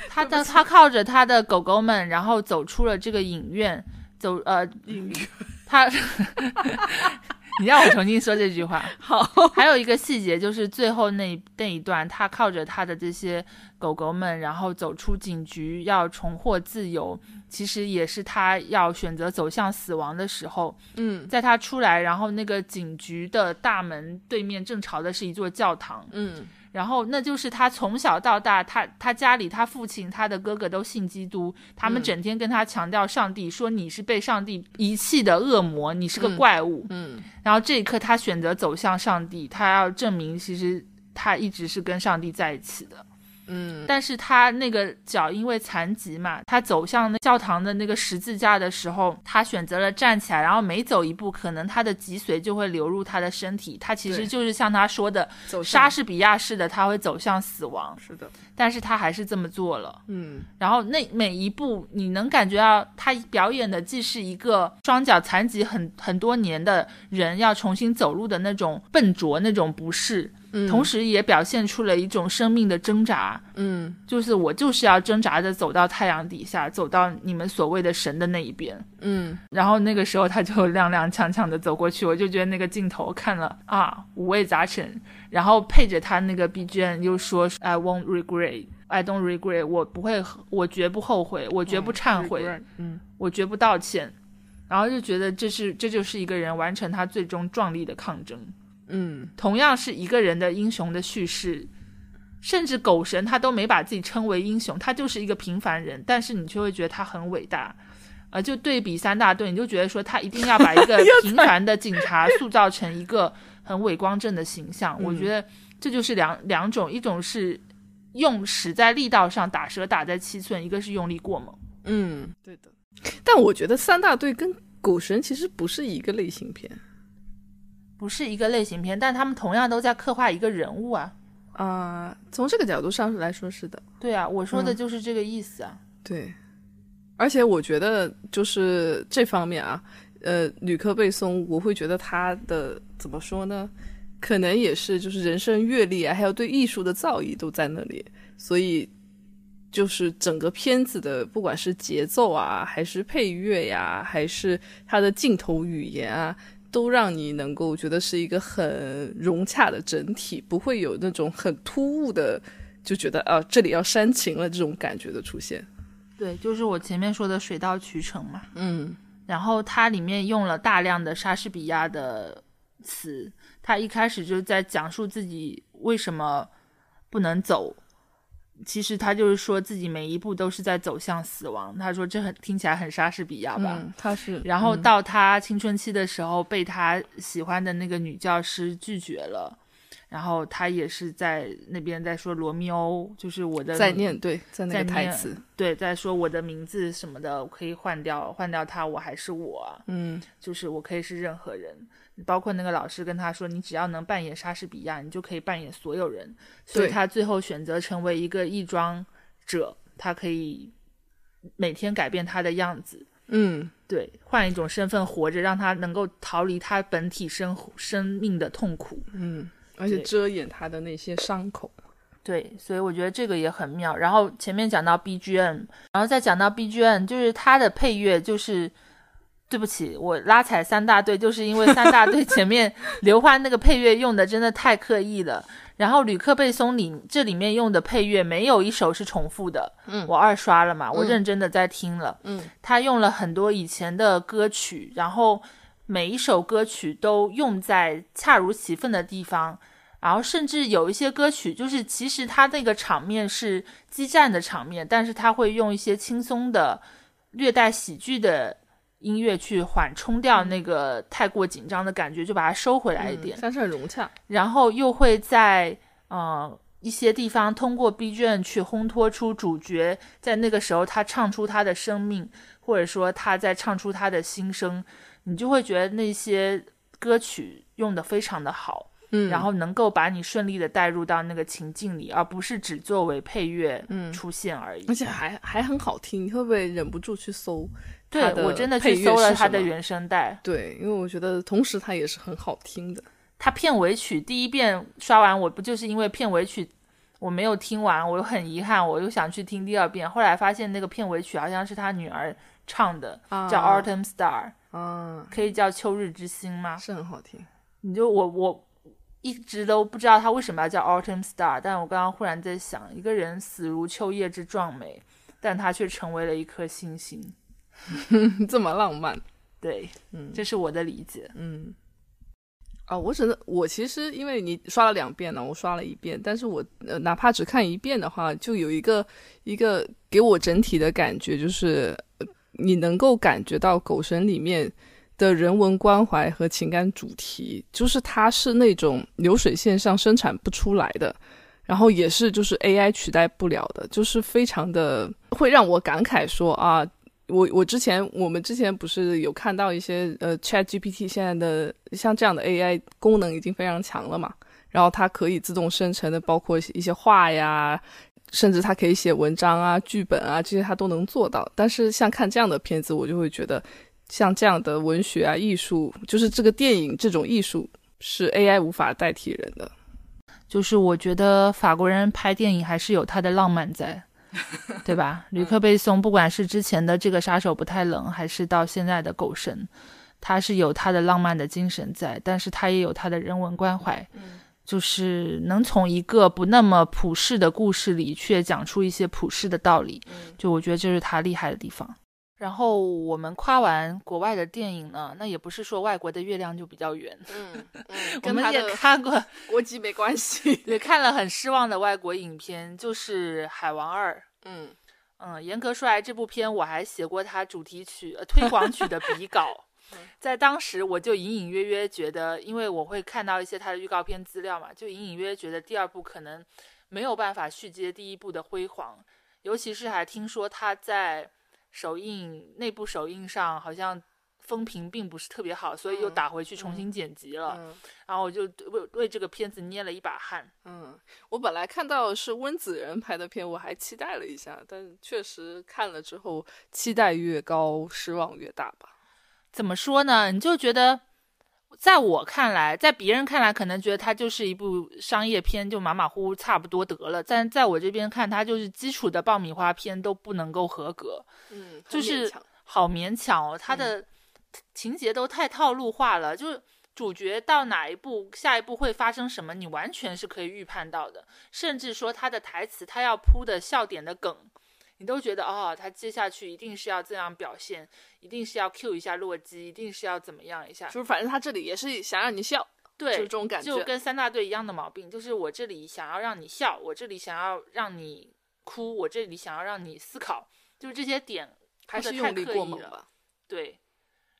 他的他靠着他的狗狗们，然后走出了这个影院，走呃影院，他，你让我重新说这句话。好，还有一个细节就是最后那那一段，他靠着他的这些狗狗们，然后走出警局，要重获自由。其实也是他要选择走向死亡的时候。嗯在他出来，然后那个警局的大门对面正朝的是一座教堂。嗯然后那就是他从小到大，他他家里他父亲、他的哥哥都信基督，他们嗯整天跟他强调上帝，说你是被上帝遗弃的恶魔，你是个怪物。嗯然后这一刻，他选择走向上帝，他要证明其实他一直是跟上帝在一起的。嗯。但是他那个脚因为残疾嘛，他走向那教堂的那个十字架的时候，他选择了站起来，然后每走一步，可能他的脊髓就会流入他的身体。他其实就是像他说的，莎士比亚式的，他会走向死亡，是的，但是他还是这么做了。嗯。然后那每一步，你能感觉到他表演的既是一个双脚残疾很很多年的人要重新走路的那种笨拙、那种不适，嗯，同时也表现出了一种生命的挣扎。嗯就是我就是要挣扎着走到太阳底下，走到你们所谓的神的那一边。嗯然后那个时候他就踉踉跄跄的走过去，我就觉得那个镜头看了啊五味杂陈，然后配着他那个 BGM 又说 I won't regret。I don't regret，我不会，我绝不后悔，我绝不忏悔，嗯我绝不道歉，然后就觉得这是这就是一个人完成他最终壮丽的抗争。嗯同样是一个人的英雄的叙事，甚至狗神他都没把自己称为英雄，他就是一个平凡人，但是你却会觉得他很伟大。呃，就对比三大队，你就觉得说他一定要把一个 平凡的警察 塑造成一个很伟光正的形象。我觉得这就是两两种，一种是用使在力道上打蛇打在七寸，一个是用力过猛。嗯，对的。但我觉得三大队跟狗神其实不是一个类型片不是一个类型片，但他们同样都在刻画一个人物啊。啊、从这个角度上来说是的。对啊，我说的嗯就是这个意思啊。对，而且我觉得就是这方面啊，呃，吕克贝松，我会觉得他的怎么说呢？可能也是就是人生阅历啊，还有对艺术的造诣都在那里，所以就是整个片子的不管是节奏啊，还是配乐呀、还是它的镜头语言啊。都让你能够觉得是一个很融洽的整体，不会有那种很突兀的，就觉得啊这里要煽情了这种感觉的出现。对，就是我前面说的水到渠成嘛。嗯然后它里面用了大量的莎士比亚的词，他一开始就在讲述自己为什么不能走。其实他就是说自己每一步都是在走向死亡。他说这很听起来很莎士比亚吧。嗯，他是，然后嗯到他青春期的时候，被他喜欢的那个女教师拒绝了，然后他也是在那边在说罗密欧，就是我的在念对，在那个台词，对，在说我的名字什么的，我可以换掉，换掉他，我还是我啊，嗯就是我可以是任何人，包括那个老师跟他说，你只要能扮演莎士比亚，你就可以扮演所有人，所以他最后选择成为一个义装者，他可以每天改变他的样子。嗯对，换一种身份活着，让他能够逃离他本体生生命的痛苦。嗯，而且遮掩他的那些伤口。对，所以我觉得这个也很妙。然后前面讲到 BGM，然后再讲到 BGM，就是它的配乐就是。对不起，我拉踩三大队，就是因为三大队前面 刘欢那个配乐用的真的太刻意了。然后吕克贝松里这里面用的配乐没有一首是重复的，嗯我二刷了嘛，我嗯认真的在听了，嗯，他用了很多以前的歌曲，然后每一首歌曲都用在恰如其分的地方，然后甚至有一些歌曲，就是其实他那个场面是激战的场面，但是他会用一些轻松的、略带喜剧的音乐去缓冲掉那个太过紧张的感觉，就把它收回来一点。但是很融洽。然后又会在呃一些地方通过 B 卷去烘托出主角在那个时候他唱出他的生命，或者说他在唱出他的心声，你就会觉得那些歌曲用的非常的好，嗯，然后能够把你顺利的带入到那个情境里，而不是只作为配乐出现而已。而且还还很好听，你会不会忍不住去搜？对我真的去搜了他的原声带，对，因为我觉得同时它也是很好听的。他片尾曲第一遍刷完，我不就是因为片尾曲我没有听完，我又很遗憾，我又想去听第二遍。后来发现那个片尾曲好像是他女儿唱的，叫《Autumn Star》，啊，可以叫秋日之星吗？是很好听。你就我我一直都不知道他为什么要叫《Autumn Star》，但我刚刚忽然在想，一个人死如秋叶之壮美，但他却成为了一颗星星，这么浪漫。对，嗯，这是我的理解，嗯。啊，我只能我其实因为你刷了两遍呢，我刷了一遍，但是我呃哪怕只看一遍的话，就有一个一个给我整体的感觉，就是你能够感觉到《狗神》里面的人文关怀和情感主题，就是它是那种流水线上生产不出来的，然后也是就是 AI 取代不了的，就是非常的会让我感慨说啊。我我之前我们之前不是有看到一些呃 Chat GPT 现在的像这样的 AI 功能已经非常强了嘛，然后它可以自动生成的，包括一些画呀，甚至它可以写文章啊、剧本啊这些它都能做到。但是像看这样的片子，我就会觉得像这样的文学啊、艺术，就是这个电影这种艺术是 AI 无法代替人的。就是我觉得法国人拍电影还是有他的浪漫在。对吧？吕克贝松不管是之前的这个杀手不太冷，还是到现在的狗神，他是有他的浪漫的精神在，但是他也有他的人文关怀，就是能从一个不那么普世的故事里，却讲出一些普世的道理。就我觉得这是他厉害的地方。然后我们夸完国外的电影呢，那也不是说外国的月亮就比较圆，嗯嗯，我们也看过 国籍没关系，也看了很失望的外国影片，就是《海王二》。嗯嗯，严格说来，这部片我还写过它主题曲、呃推广曲的笔稿，在当时我就隐隐约约觉得，因为我会看到一些它的预告片资料嘛，就隐隐约约觉得第二部可能没有办法续接第一部的辉煌，尤其是还听说它在。首映内部首映上好像风评并不是特别好，所以又打回去重新剪辑了。然后我就为为这个片子捏了一把汗。嗯，我本来看到是温子仁拍的片，我还期待了一下，但确实看了之后，期待越高，失望越大吧。怎么说呢？你就觉得。在我看来，在别人看来，可能觉得它就是一部商业片，就马马虎虎差不多得了。但在我这边看，它就是基础的爆米花片都不能够合格，嗯，就是好勉强哦。它的情节都太套路化了，就是主角到哪一步，下一步会发生什么，你完全是可以预判到的。甚至说他的台词，他要铺的笑点的梗。你都觉得哦，他接下去一定是要这样表现，一定是要 Q 一下洛基，一定是要怎么样一下？就是反正他这里也是想让你笑，对，就这种感觉，就跟三大队一样的毛病，就是我这里想要让你笑，我这里想要让你哭，我这里想要让你思考，就是这些点还是用力过猛了。对，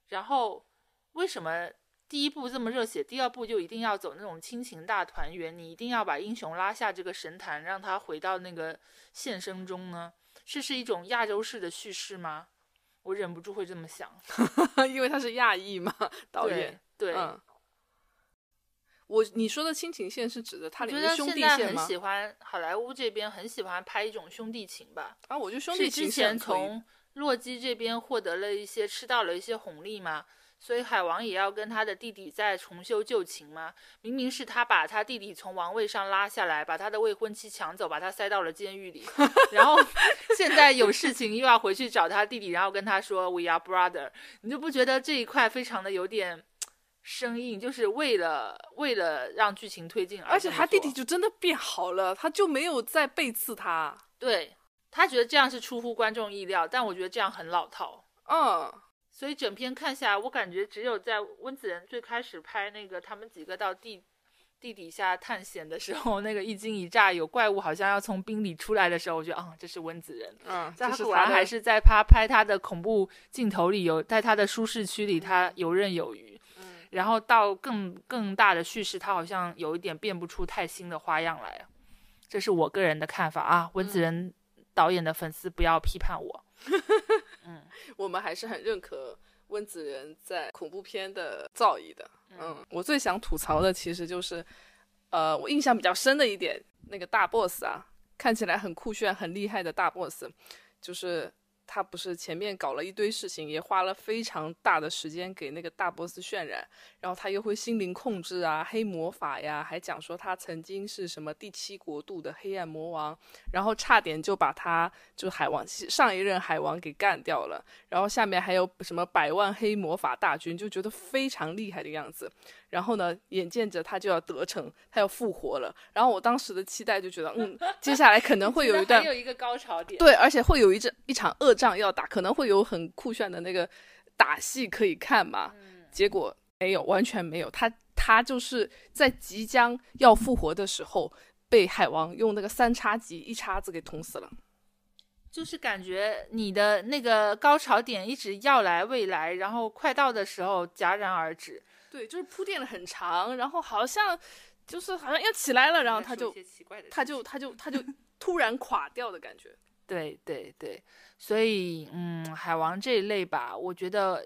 然后为什么第一部这么热血，第二部就一定要走那种亲情大团圆？你一定要把英雄拉下这个神坛，让他回到那个现生中呢？这是一种亚洲式的叙事吗？我忍不住会这么想，因为他是亚裔嘛，导演。对，我你说的亲情线是指的他里面兄弟线很喜欢好莱坞这边很喜欢拍一种兄弟情吧？啊，我觉得兄弟情之前从洛基这边获得了一些吃到了一些红利吗？所以海王也要跟他的弟弟再重修旧情吗？明明是他把他弟弟从王位上拉下来，把他的未婚妻抢走，把他塞到了监狱里，然后现在有事情又要回去找他弟弟，然后跟他说 “We are brother”，你就不觉得这一块非常的有点生硬？就是为了为了让剧情推进，而且他弟弟就真的变好了，他就没有再背刺他。对他觉得这样是出乎观众意料，但我觉得这样很老套。嗯。所以整篇看下来，我感觉只有在温子仁最开始拍那个他们几个到地地底下探险的时候，那个一惊一乍有怪物好像要从冰里出来的时候，我觉得啊，这是温子仁。嗯，他果然还是在他拍他的恐怖镜头里有，在他的舒适区里他游刃有余。嗯，然后到更更大的叙事，他好像有一点变不出太新的花样来。这是我个人的看法啊。温子仁导演的粉丝不要批判我。嗯，我们还是很认可温子仁在恐怖片的造诣的。嗯，我最想吐槽的其实就是，呃，我印象比较深的一点，那个大 boss 啊，看起来很酷炫、很厉害的大 boss，就是。他不是前面搞了一堆事情，也花了非常大的时间给那个大 boss 渲染，然后他又会心灵控制啊，黑魔法呀，还讲说他曾经是什么第七国度的黑暗魔王，然后差点就把他就海王上一任海王给干掉了，然后下面还有什么百万黑魔法大军，就觉得非常厉害的样子。然后呢，眼见着他就要得逞，他要复活了。然后我当时的期待就觉得，嗯，接下来可能会有一段，有一个高潮点。对，而且会有一阵一场恶仗要打，可能会有很酷炫的那个打戏可以看嘛。结果没有，完全没有。他他就是在即将要复活的时候，被海王用那个三叉戟一叉子给捅死了。就是感觉你的那个高潮点一直要来未来，然后快到的时候戛然而止。对，就是铺垫的很长，然后好像就是好像要起来了，然后他就他就他就他就突然垮掉的感觉。对对对，所以嗯，海王这一类吧，我觉得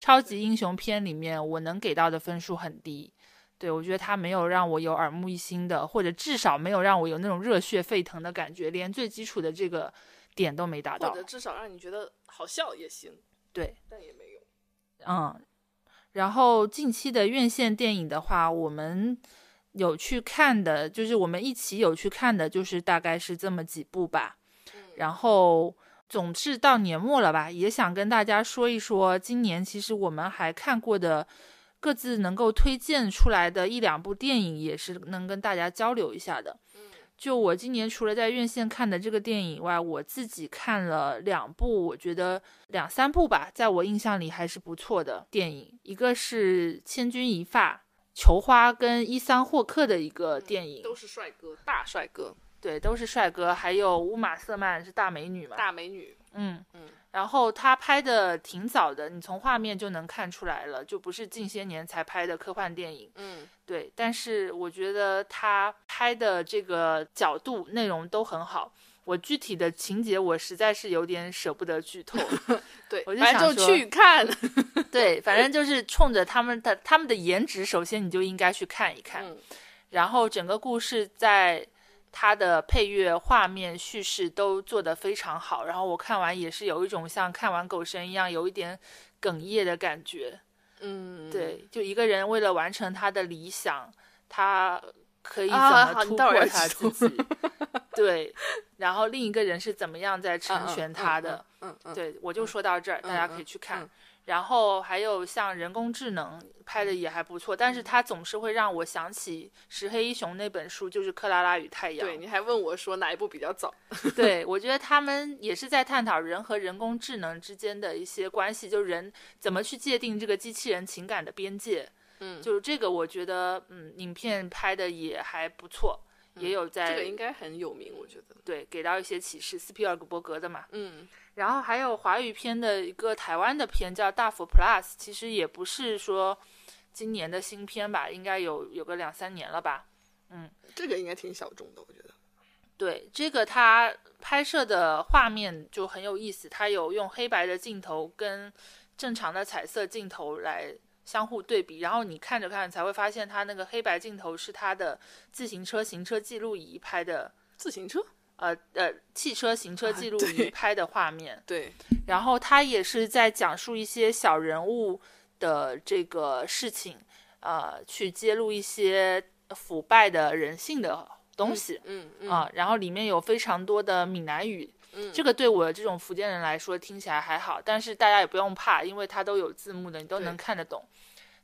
超级英雄片里面我能给到的分数很低。对我觉得他没有让我有耳目一新的，或者至少没有让我有那种热血沸腾的感觉，连最基础的这个点都没达到。或者至少让你觉得好笑也行。对，但也没有。嗯。然后近期的院线电影的话，我们有去看的，就是我们一起有去看的，就是大概是这么几部吧。然后总是到年末了吧，也想跟大家说一说，今年其实我们还看过的各自能够推荐出来的一两部电影，也是能跟大家交流一下的。就我今年除了在院线看的这个电影以外，我自己看了两部，我觉得两三部吧，在我印象里还是不错的电影。一个是《千钧一发》，球花跟伊桑霍克的一个电影，都是帅哥，大帅哥，对，都是帅哥。还有乌玛瑟曼是大美女嘛？大美女，嗯嗯。然后他拍的挺早的，你从画面就能看出来了，就不是近些年才拍的科幻电影。嗯，对。但是我觉得他拍的这个角度、内容都很好。我具体的情节我实在是有点舍不得剧透。对，我就想说去看。对，反正就是冲着他们的他们的颜值，首先你就应该去看一看。然后整个故事在。它的配乐、画面、叙事都做得非常好，然后我看完也是有一种像看完《狗神》一样，有一点哽咽的感觉。嗯，对，就一个人为了完成他的理想，他可以怎么突破他自己？对，然后另一个人是怎么样在成全他的？嗯嗯，对我就说到这儿，大家可以去看。然后还有像人工智能拍的也还不错，但是它总是会让我想起石黑一雄那本书，就是《克拉拉与太阳》。对，你还问我说哪一部比较早？对，我觉得他们也是在探讨人和人工智能之间的一些关系，就人怎么去界定这个机器人情感的边界。嗯，就是这个，我觉得嗯，影片拍的也还不错，也有在这个应该很有名，我觉得。对，给到一些启示，斯皮尔伯格的嘛。嗯。然后还有华语片的一个台湾的片叫《大佛 Plus》，其实也不是说今年的新片吧，应该有有个两三年了吧。嗯，这个应该挺小众的，我觉得。对，这个它拍摄的画面就很有意思，它有用黑白的镜头跟正常的彩色镜头来相互对比，然后你看着看才会发现，它那个黑白镜头是它的自行车行车记录仪拍的。自行车。呃呃，汽车行车记录仪拍的画面，对，然后他也是在讲述一些小人物的这个事情，呃，去揭露一些腐败的人性的东西，嗯啊，然后里面有非常多的闽南语，嗯，这个对我这种福建人来说听起来还好，但是大家也不用怕，因为它都有字幕的，你都能看得懂，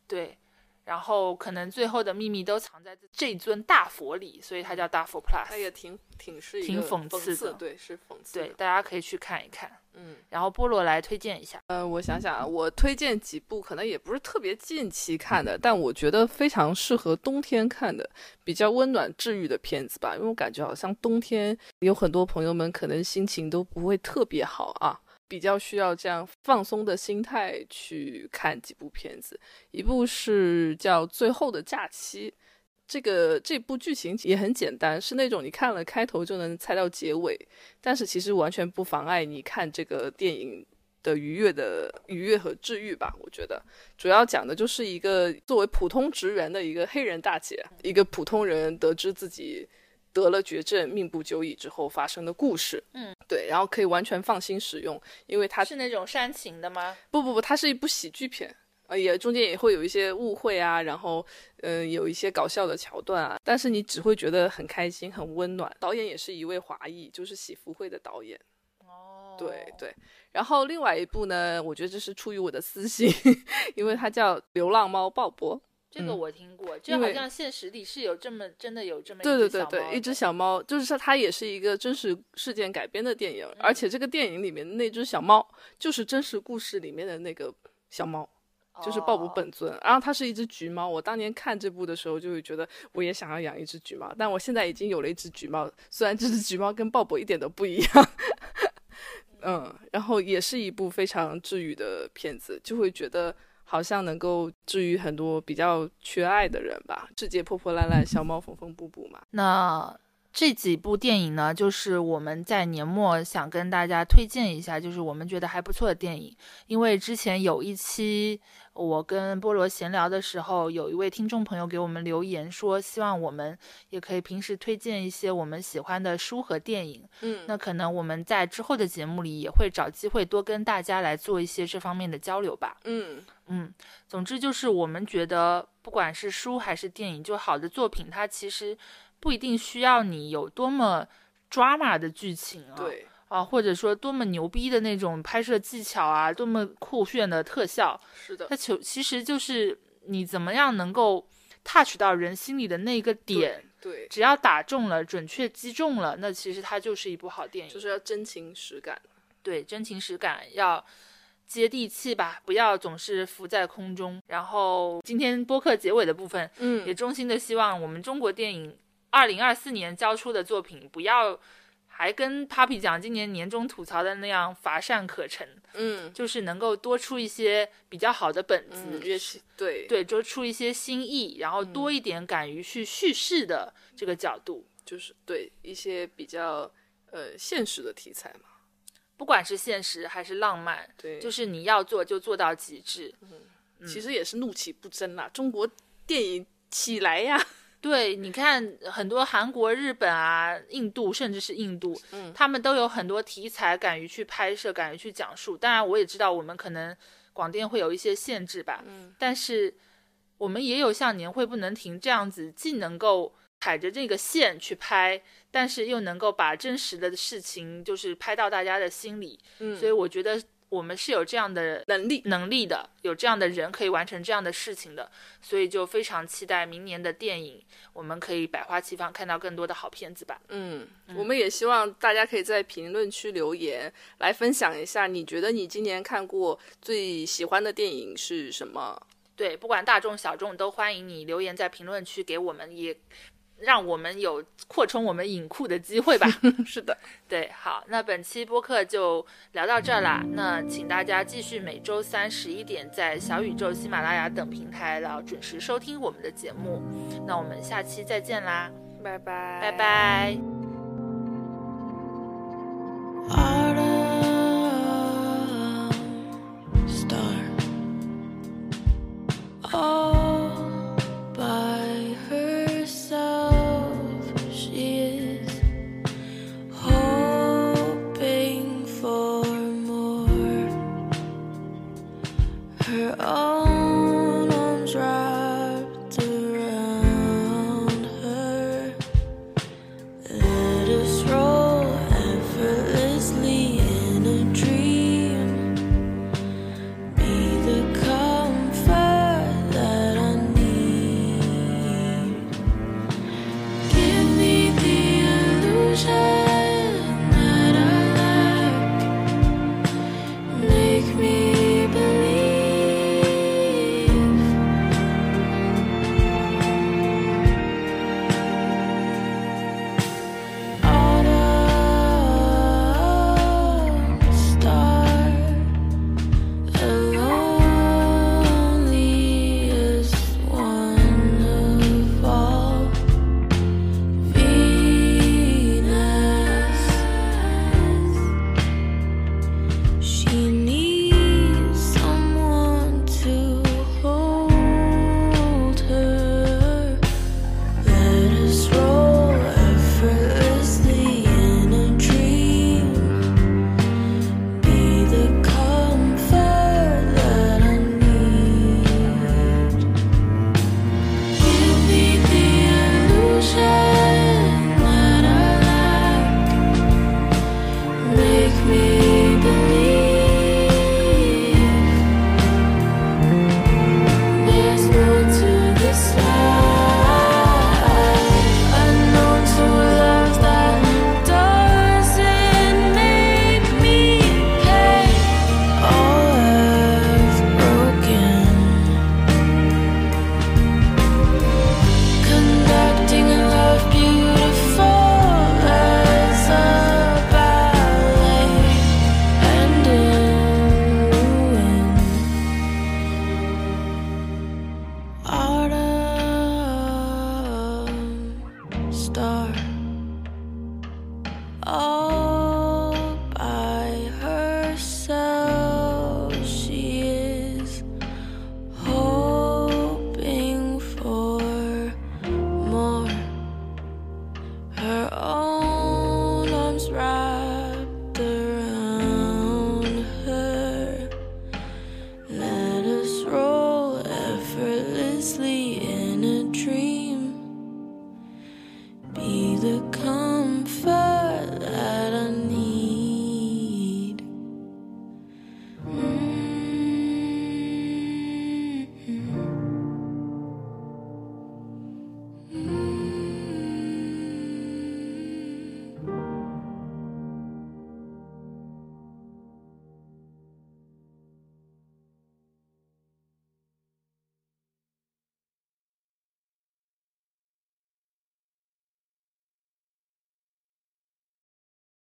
对。然后可能最后的秘密都藏在这尊大佛里，所以它叫大佛 Plus。它也挺挺是挺讽刺的，对，是讽刺。对，大家可以去看一看。嗯，然后菠萝来推荐一下。呃，我想想啊，我推荐几部可能也不是特别近期看的，但我觉得非常适合冬天看的，比较温暖治愈的片子吧。因为我感觉好像冬天有很多朋友们可能心情都不会特别好啊。比较需要这样放松的心态去看几部片子，一部是叫《最后的假期》，这个这部剧情也很简单，是那种你看了开头就能猜到结尾，但是其实完全不妨碍你看这个电影的愉悦的愉悦和治愈吧。我觉得主要讲的就是一个作为普通职员的一个黑人大姐，一个普通人得知自己得了绝症、命不久矣之后发生的故事。嗯，对，然后可以完全放心使用，因为它是那种煽情的吗？不不不，它是一部喜剧片。呃，也中间也会有一些误会啊，然后，嗯，有一些搞笑的桥段啊，但是你只会觉得很开心、很温暖。导演也是一位华裔，就是喜福会的导演。哦，对对。然后另外一部呢，我觉得这是出于我的私心，因为它叫《流浪猫鲍勃》。这个我听过，就好像现实里是有这么真的有这么对对对对，一只小猫，就是说它也是一个真实事件改编的电影，而且这个电影里面的那只小猫就是真实故事里面的那个小猫。就是鲍勃本尊，然后它是一只橘猫。我当年看这部的时候，就会觉得我也想要养一只橘猫。但我现在已经有了一只橘猫，虽然这只橘猫跟鲍勃一点都不一样。嗯，然后也是一部非常治愈的片子，就会觉得好像能够治愈很多比较缺爱的人吧。世界破破烂烂，小猫缝缝补补嘛。那。这几部电影呢，就是我们在年末想跟大家推荐一下，就是我们觉得还不错的电影。因为之前有一期我跟菠萝闲聊的时候，有一位听众朋友给我们留言说，希望我们也可以平时推荐一些我们喜欢的书和电影。嗯，那可能我们在之后的节目里也会找机会多跟大家来做一些这方面的交流吧。嗯嗯，总之就是我们觉得，不管是书还是电影，就好的作品，它其实。不一定需要你有多么 drama 的剧情啊，对。啊，或者说多么牛逼的那种拍摄技巧啊，多么酷炫的特效，是的，它其其实就是你怎么样能够 touch 到人心里的那个点，对，只要打中了，准确击中了，那其实它就是一部好电影，就是要真情实感，对，真情实感要接地气吧，不要总是浮在空中。然后今天播客结尾的部分，嗯，也衷心的希望我们中国电影。二零二四年交出的作品，不要还跟 Papi 讲今年年终吐槽的那样乏善可陈，嗯，就是能够多出一些比较好的本子，对。对，多出一些新意，然后多一点敢于去叙事的这个角度，就是对一些比较呃现实的题材嘛，不管是现实还是浪漫，对，就是你要做就做到极致，嗯，其实也是怒其不争啦，中国电影起来呀。对，你看很多韩国、日本啊、印度，甚至是印度，嗯，他们都有很多题材，敢于去拍摄，敢于去讲述。当然，我也知道我们可能广电会有一些限制吧，嗯，但是我们也有像年会不能停这样子，既能够踩着这个线去拍，但是又能够把真实的事情就是拍到大家的心里，嗯，所以我觉得。我们是有这样的能力能力的，有这样的人可以完成这样的事情的，所以就非常期待明年的电影，我们可以百花齐放，看到更多的好片子吧。嗯，我们也希望大家可以在评论区留言，来分享一下你觉得你今年看过最喜欢的电影是什么？对，不管大众小众都欢迎你留言在评论区给我们也。让我们有扩充我们影库的机会吧。是的，对，好，那本期播客就聊到这儿啦。那请大家继续每周三十一点在小宇宙、喜马拉雅等平台来准时收听我们的节目。那我们下期再见啦，拜拜，拜拜。